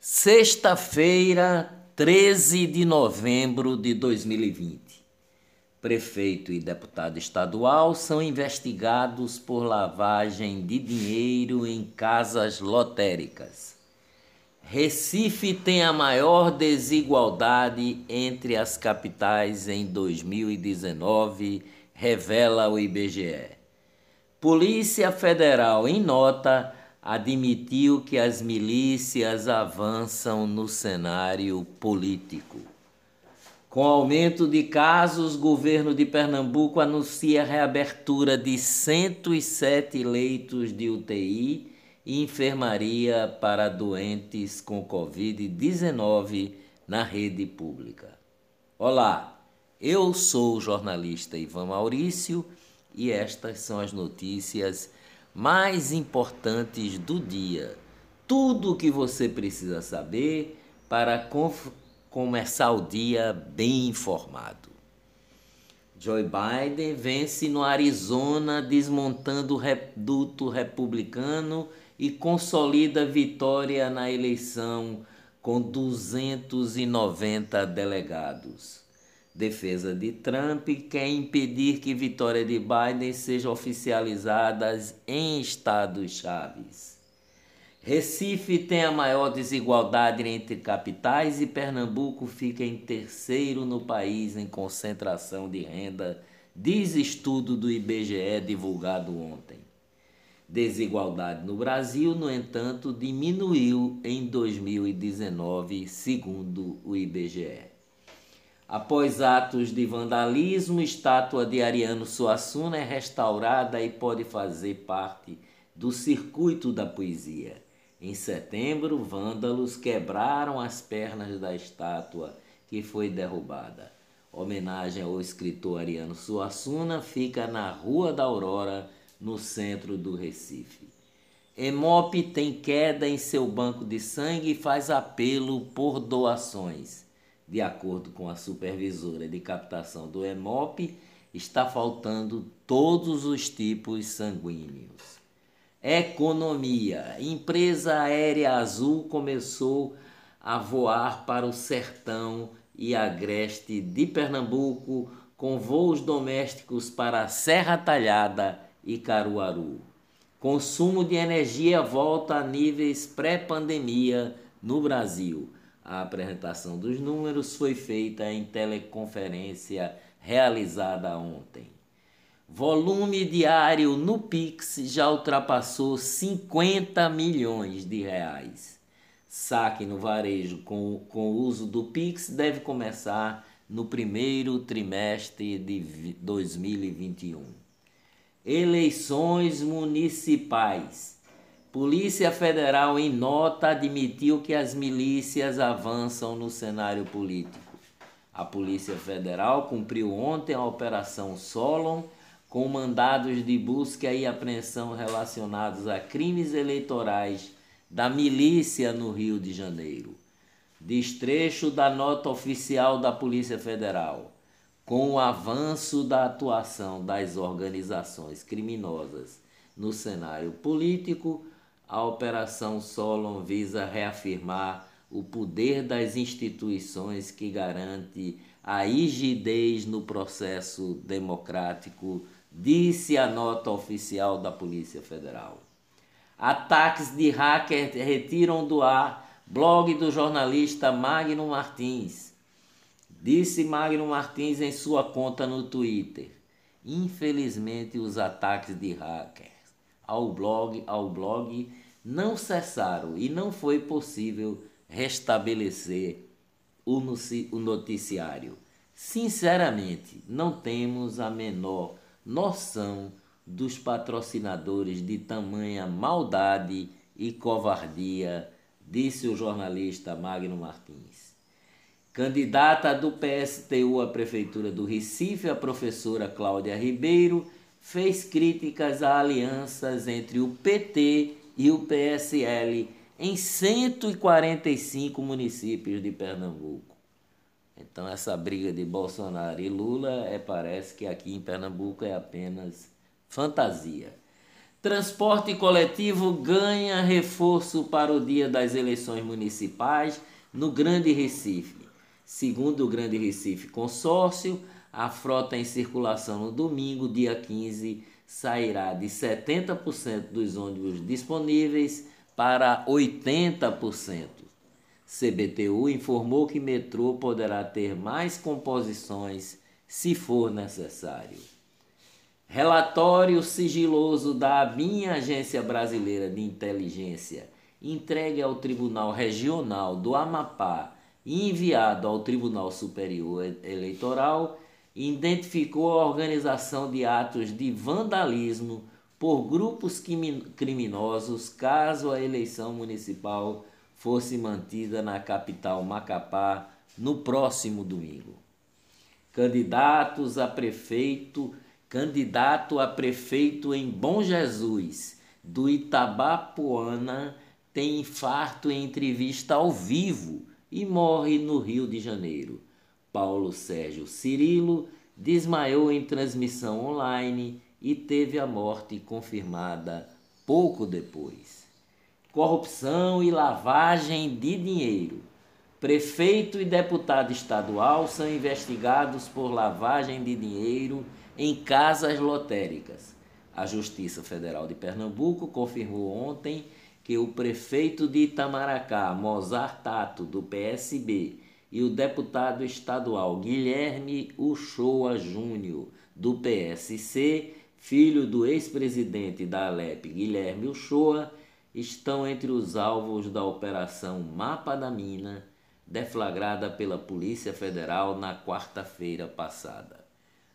Sexta-feira, 13 de novembro de 2020. Prefeito e deputado estadual são investigados por lavagem de dinheiro em casas lotéricas. Recife tem a maior desigualdade entre as capitais em 2019, revela o IBGE. Polícia Federal, em nota, admitiu que as milícias avançam no cenário político. Com aumento de casos, o governo de Pernambuco anuncia a reabertura de 107 leitos de UTI e enfermaria para doentes com Covid-19 na rede pública. Olá, eu sou o jornalista Ivan Maurício e estas são as notícias mais importantes do dia. Tudo o que você precisa saber para começar o dia bem informado. Joe Biden vence no Arizona, desmontando o reduto republicano e consolida vitória na eleição com 290 delegados. Defesa de Trump quer impedir que vitória de Biden seja oficializada em estados chaves. Recife tem a maior desigualdade entre capitais e Pernambuco fica em terceiro no país em concentração de renda, diz estudo do IBGE divulgado ontem. Desigualdade no Brasil, no entanto, diminuiu em 2019, segundo o IBGE. Após atos de vandalismo, estátua de Ariano Suassuna é restaurada e pode fazer parte do circuito da poesia. Em setembro, vândalos quebraram as pernas da estátua que foi derrubada. Homenagem ao escritor Ariano Suassuna fica na Rua da Aurora, no centro do Recife. Emop tem queda em seu banco de sangue e faz apelo por doações. De acordo com a supervisora de captação do Emop, está faltando todos os tipos sanguíneos. Economia. Empresa Aérea Azul começou a voar para o sertão e agreste de Pernambuco com voos domésticos para Serra Talhada e Caruaru. Consumo de energia volta a níveis pré-pandemia no Brasil. A apresentação dos números foi feita em teleconferência realizada ontem. Volume diário no Pix já ultrapassou 50 milhões de reais. Saque no varejo com, com o uso do Pix deve começar no primeiro trimestre de 2021. Eleições municipais. Polícia Federal, em nota, admitiu que as milícias avançam no cenário político. A Polícia Federal cumpriu ontem a Operação Solon com mandados de busca e apreensão relacionados a crimes eleitorais da milícia no Rio de Janeiro. Destrecho da nota oficial da Polícia Federal com o avanço da atuação das organizações criminosas no cenário político, a Operação Solon visa reafirmar o poder das instituições que garante a rigidez no processo democrático, disse a nota oficial da Polícia Federal. Ataques de hacker retiram do ar blog do jornalista Magno Martins Disse Magno Martins em sua conta no Twitter. Infelizmente, os ataques de hackers ao blog, ao blog não cessaram e não foi possível restabelecer o noticiário. Sinceramente, não temos a menor noção dos patrocinadores de tamanha maldade e covardia, disse o jornalista Magno Martins. Candidata do PSTU à Prefeitura do Recife, a professora Cláudia Ribeiro, fez críticas a alianças entre o PT e o PSL em 145 municípios de Pernambuco. Então essa briga de Bolsonaro e Lula é, parece que aqui em Pernambuco é apenas fantasia. Transporte coletivo ganha reforço para o dia das eleições municipais no Grande Recife. Segundo o Grande Recife Consórcio, a frota em circulação no domingo, dia 15, sairá de 70% dos ônibus disponíveis para 80%. CBTU informou que metrô poderá ter mais composições se for necessário. Relatório sigiloso da ABIN, Agência Brasileira de Inteligência, entregue ao Tribunal Regional do Amapá e enviado ao Tribunal Superior Eleitoral, identificou a organização de atos de vandalismo por grupos criminosos caso a eleição municipal fosse mantida na capital Macapá no próximo domingo. Candidatos a prefeito, candidato a prefeito em Bom Jesus, do Itabapuana, tem infarto em entrevista ao vivo e morre no Rio de Janeiro. Paulo Sérgio Cirilo desmaiou em transmissão online e teve a morte confirmada pouco depois. Corrupção e lavagem de dinheiro. Prefeito e deputado estadual são investigados por lavagem de dinheiro em casas lotéricas. A Justiça Federal de Pernambuco confirmou ontem que o prefeito de Itamaracá, Mozart Tato, do PSB, e o deputado estadual Guilherme Uchoa Júnior, do PSC, filho do ex-presidente da Alep, Guilherme Uchoa, estão entre os alvos da Operação Mapa da Mina, deflagrada pela Polícia Federal na quarta-feira passada.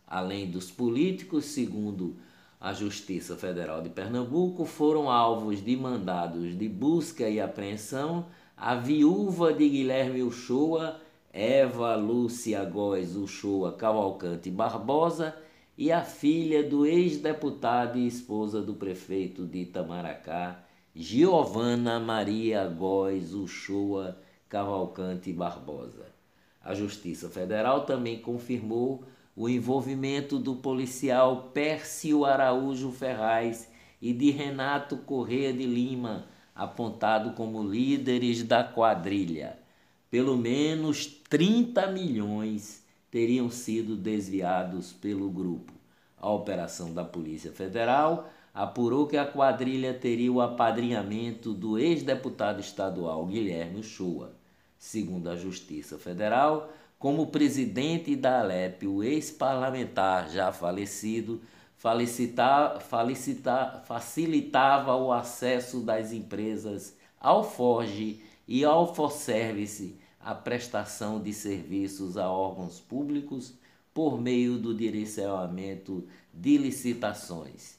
Além dos políticos, segundo a Justiça Federal de Pernambuco, foram alvos de mandados de busca e apreensão a viúva de Guilherme Uchoa Eva Lúcia Góes Uchoa Cavalcante Barbosa e a filha do ex-deputado e esposa do prefeito de Itamaracá, Giovana Maria Góes Uchoa Cavalcante Barbosa. A Justiça Federal também confirmou o envolvimento do policial Pércio Araújo Ferraz e de Renato Corrêa de Lima, apontado como líderes da quadrilha pelo menos 30 milhões teriam sido desviados pelo grupo. A operação da Polícia Federal apurou que a quadrilha teria o apadrinhamento do ex-deputado estadual Guilherme Uchoa. Segundo a Justiça Federal, como presidente da Alep, o ex-parlamentar já falecido facilitava o acesso das empresas ao Forge e ao Forservice a prestação de serviços a órgãos públicos por meio do direcionamento de licitações.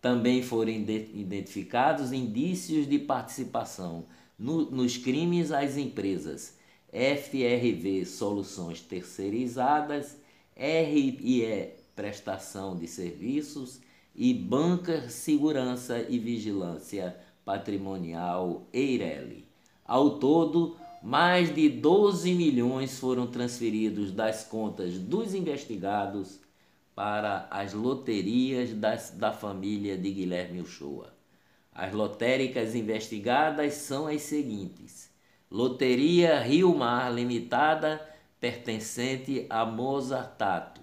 Também foram identificados indícios de participação no, nos crimes às empresas FRV Soluções Terceirizadas, RIE Prestação de Serviços e Banca Segurança e Vigilância Patrimonial Eireli. Ao todo, mais de 12 milhões foram transferidos das contas dos investigados para as loterias das, da família de Guilherme Uchoa. As lotéricas investigadas são as seguintes: Loteria Rio Mar Limitada, pertencente a Mozart Tato,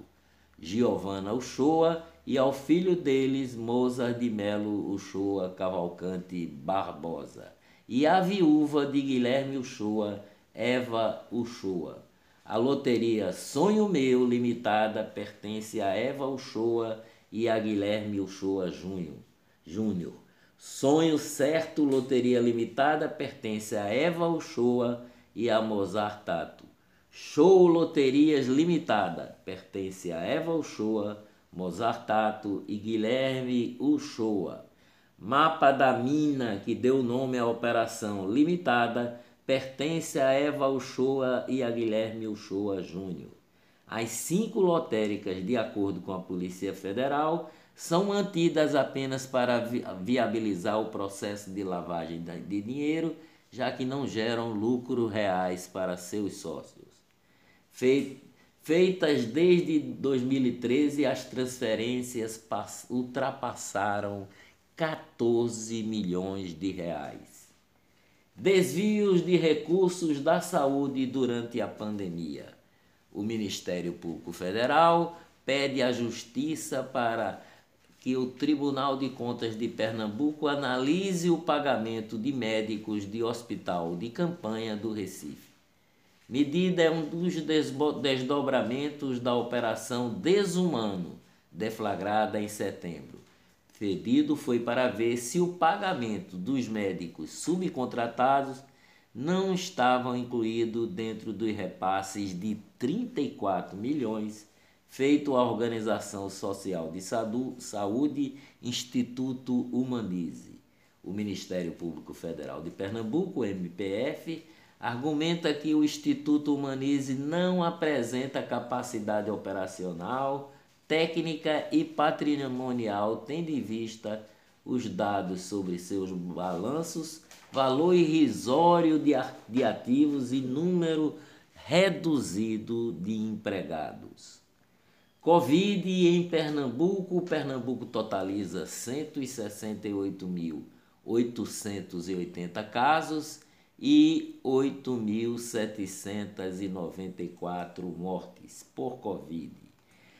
Giovana Uchoa e ao filho deles, Mozart de Melo Uchoa Cavalcante Barbosa e a viúva de Guilherme Uchoa, Eva Uchoa. A loteria Sonho Meu Limitada pertence a Eva Uchoa e a Guilherme Uchoa Júnior. Sonho Certo Loteria Limitada pertence a Eva Uchoa e a Mozart Tato. Show Loterias Limitada pertence a Eva Uchoa, Mozart Tato e Guilherme Uchoa. Mapa da Mina, que deu nome à operação limitada, pertence a Eva Uchoa e a Guilherme Uchoa Júnior. As cinco lotéricas, de acordo com a Polícia Federal, são mantidas apenas para viabilizar o processo de lavagem de dinheiro, já que não geram lucros reais para seus sócios. Feitas desde 2013, as transferências ultrapassaram 14 milhões de reais. Desvios de recursos da saúde durante a pandemia. O Ministério Público Federal pede à Justiça para que o Tribunal de Contas de Pernambuco analise o pagamento de médicos de hospital de campanha do Recife. Medida é um dos desdobramentos da Operação Desumano, deflagrada em setembro. Pedido foi para ver se o pagamento dos médicos subcontratados não estavam incluído dentro dos repasses de 34 milhões feito à Organização Social de Saúde Instituto Humanize. O Ministério Público Federal de Pernambuco, MPF, argumenta que o Instituto Humanize não apresenta capacidade operacional técnica e patrimonial, tendo em vista os dados sobre seus balanços, valor irrisório de ativos e número reduzido de empregados. Covid em Pernambuco, Pernambuco totaliza 168.880 casos e 8.794 mortes por Covid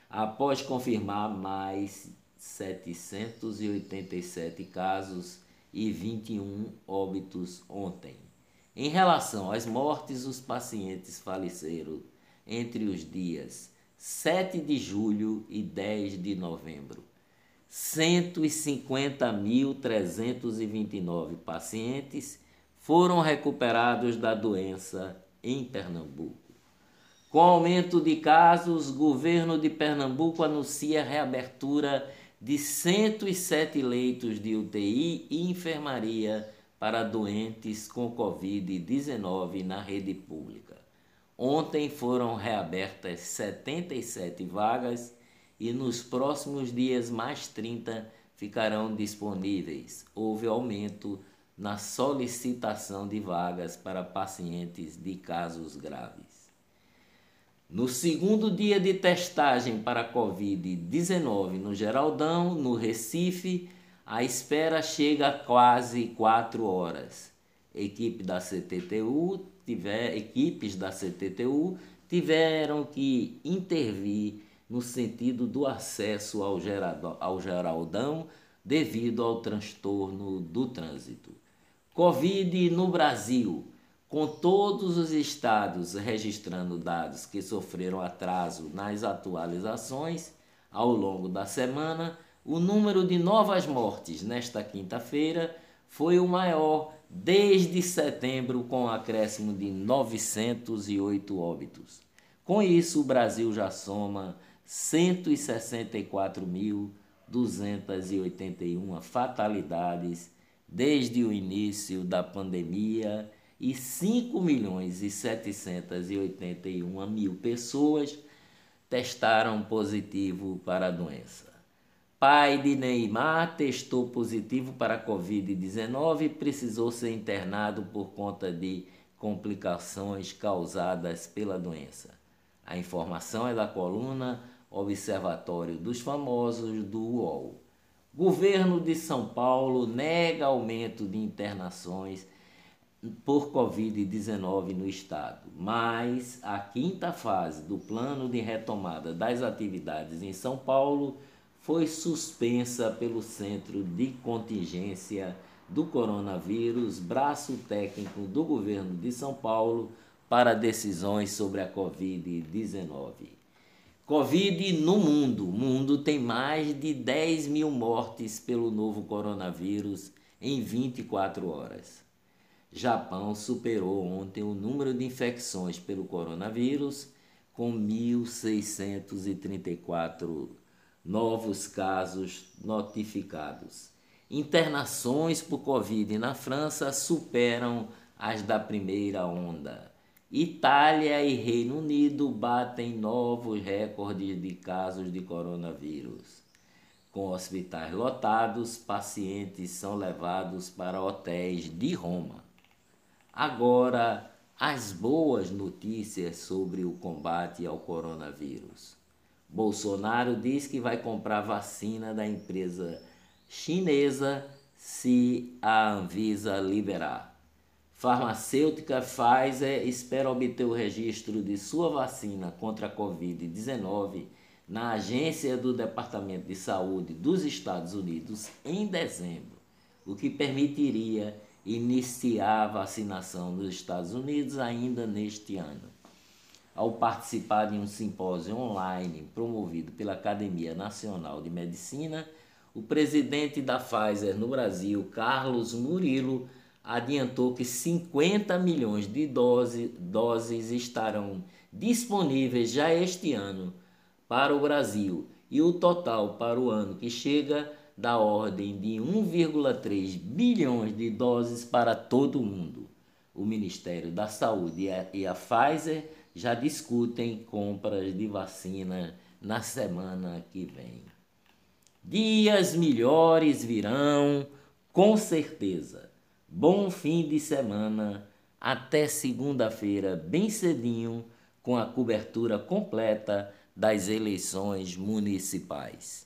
após confirmar mais 787 casos e 21 óbitos ontem. Em relação às mortes, os pacientes faleceram entre os dias 7 de julho e 10 de novembro. 150.329 pacientes foram recuperados da doença em Pernambuco. Com aumento de casos, o governo de Pernambuco anuncia reabertura de 107 leitos de UTI e enfermaria para doentes com Covid-19 na rede pública. Ontem foram reabertas 77 vagas e nos próximos dias mais 30 ficarão disponíveis. Houve aumento na solicitação de vagas para pacientes de casos graves. No segundo dia de testagem para Covid-19 no Geraldão, no Recife, a espera chega a quase quatro horas. Equipe da CTTU tiver, equipes da CTTU tiveram que intervir no sentido do acesso ao, ao Geraldão devido ao transtorno do trânsito. Covid no Brasil com todos os estados registrando dados que sofreram atraso nas atualizações ao longo da semana, o número de novas mortes nesta quinta-feira foi o maior desde setembro, com um acréscimo de 908 óbitos. Com isso, o Brasil já soma 164.281 fatalidades desde o início da pandemia e 5 milhões e 781 mil pessoas testaram positivo para a doença. Pai de Neymar testou positivo para a Covid-19 e precisou ser internado por conta de complicações causadas pela doença. A informação é da coluna Observatório dos Famosos do UOL. Governo de São Paulo nega aumento de internações por Covid-19 no estado, mas a quinta fase do plano de retomada das atividades em São Paulo foi suspensa pelo Centro de Contingência do Coronavírus, braço técnico do governo de São Paulo para decisões sobre a Covid-19. Covid no mundo. O mundo tem mais de 10 mil mortes pelo novo coronavírus em 24 horas. Japão superou ontem o número de infecções pelo coronavírus, com 1.634 novos casos notificados. Internações por Covid na França superam as da primeira onda. Itália e Reino Unido batem novos recordes de casos de coronavírus. Com hospitais lotados, pacientes são levados para hotéis de Roma. Agora, as boas notícias sobre o combate ao coronavírus. Bolsonaro diz que vai comprar vacina da empresa chinesa se a Anvisa liberar. Farmacêutica Pfizer espera obter o registro de sua vacina contra a Covid-19 na agência do Departamento de Saúde dos Estados Unidos em dezembro, o que permitiria iniciar a vacinação nos Estados Unidos ainda neste ano. Ao participar de um simpósio online promovido pela Academia Nacional de Medicina, o presidente da Pfizer no Brasil, Carlos Murilo, adiantou que 50 milhões de dose, doses estarão disponíveis já este ano para o Brasil e o total para o ano que chega da ordem de 1,3 bilhões de doses para todo mundo. O Ministério da Saúde e a Pfizer já discutem compras de vacina na semana que vem. Dias melhores virão, com certeza. Bom fim de semana. Até segunda-feira, bem cedinho, com a cobertura completa das eleições municipais.